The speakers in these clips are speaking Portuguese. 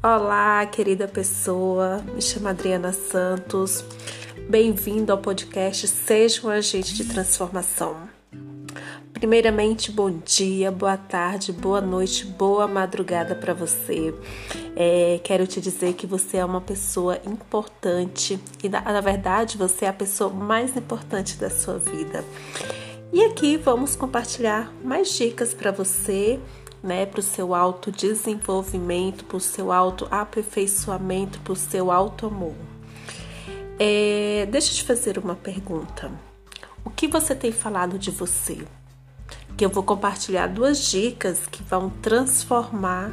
Olá, querida pessoa. Me chamo Adriana Santos. Bem-vindo ao podcast Seja um Agente de Transformação. Primeiramente, bom dia, boa tarde, boa noite, boa madrugada para você. É, quero te dizer que você é uma pessoa importante e, na, na verdade, você é a pessoa mais importante da sua vida. E aqui vamos compartilhar mais dicas para você né, para o seu autodesenvolvimento, para o seu autoaperfeiçoamento, para o seu auto-amor. É, deixa eu te fazer uma pergunta. O que você tem falado de você? Que eu vou compartilhar duas dicas que vão transformar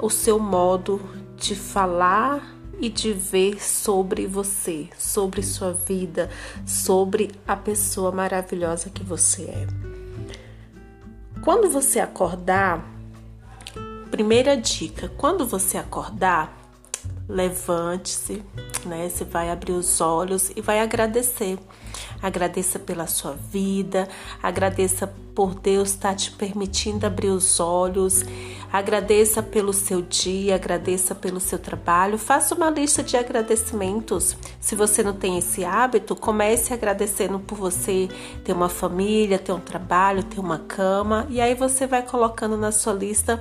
o seu modo de falar e de ver sobre você, sobre sua vida, sobre a pessoa maravilhosa que você é. Quando você acordar, Primeira dica: quando você acordar, levante-se, né? Você vai abrir os olhos e vai agradecer. Agradeça pela sua vida, agradeça por Deus estar tá te permitindo abrir os olhos. Agradeça pelo seu dia, agradeça pelo seu trabalho. Faça uma lista de agradecimentos. Se você não tem esse hábito, comece agradecendo por você ter uma família, ter um trabalho, ter uma cama. E aí você vai colocando na sua lista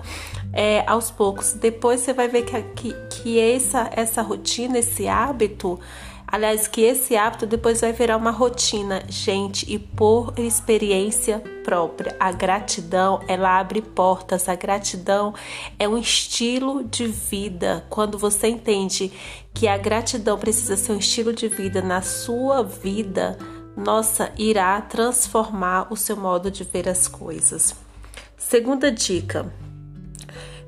é, aos poucos. Depois você vai ver que, que, que essa, essa rotina, esse hábito, Aliás, que esse hábito depois vai virar uma rotina, gente, e por experiência própria. A gratidão, ela abre portas. A gratidão é um estilo de vida. Quando você entende que a gratidão precisa ser um estilo de vida na sua vida, nossa, irá transformar o seu modo de ver as coisas. Segunda dica: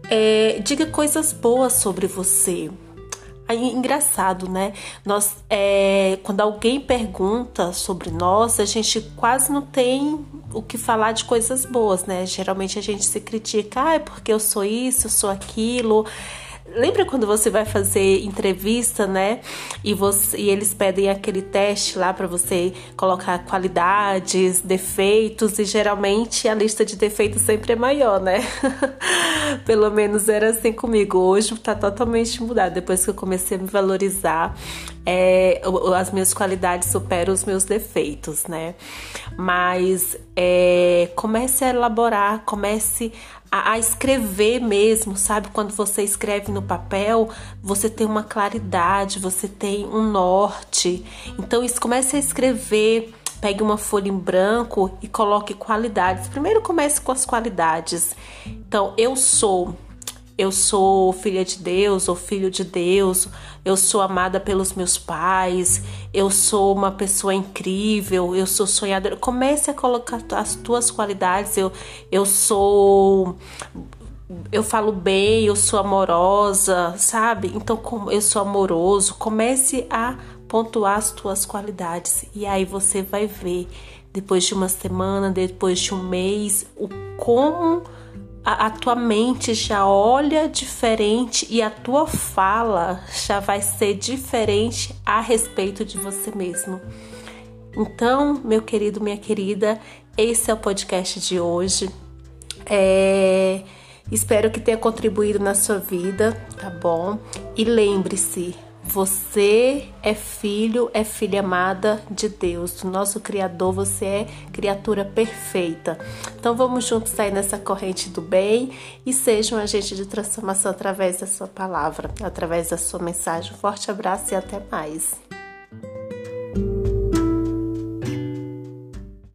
é, diga coisas boas sobre você. Aí, engraçado, né? Nós, é, quando alguém pergunta sobre nós, a gente quase não tem o que falar de coisas boas, né? Geralmente a gente se critica, ah, é porque eu sou isso, eu sou aquilo. Lembra quando você vai fazer entrevista, né? E, você, e eles pedem aquele teste lá para você colocar qualidades, defeitos, e geralmente a lista de defeitos sempre é maior, né? Pelo menos era assim comigo. Hoje tá totalmente mudado. Depois que eu comecei a me valorizar, é, as minhas qualidades superam os meus defeitos, né? Mas é, comece a elaborar, comece a, a, escrever mesmo, sabe? Quando você escreve no papel, você tem uma claridade, você tem um norte. Então, isso comece a escrever. Pegue uma folha em branco e coloque qualidades. Primeiro comece com as qualidades. Então, eu sou eu sou filha de Deus ou filho de Deus, eu sou amada pelos meus pais, eu sou uma pessoa incrível, eu sou sonhadora. Comece a colocar as tuas qualidades. Eu, eu sou. Eu falo bem, eu sou amorosa, sabe? Então, como eu sou amoroso, comece a pontuar as tuas qualidades. E aí você vai ver, depois de uma semana, depois de um mês, o como a, a tua mente já olha diferente e a tua fala já vai ser diferente a respeito de você mesmo. Então, meu querido, minha querida, esse é o podcast de hoje. É, espero que tenha contribuído na sua vida, tá bom? E lembre-se, você é filho, é filha amada de Deus, do nosso Criador, você é criatura perfeita. Então vamos juntos sair nessa corrente do bem e seja um agente de transformação através da sua palavra, através da sua mensagem. Um forte abraço e até mais.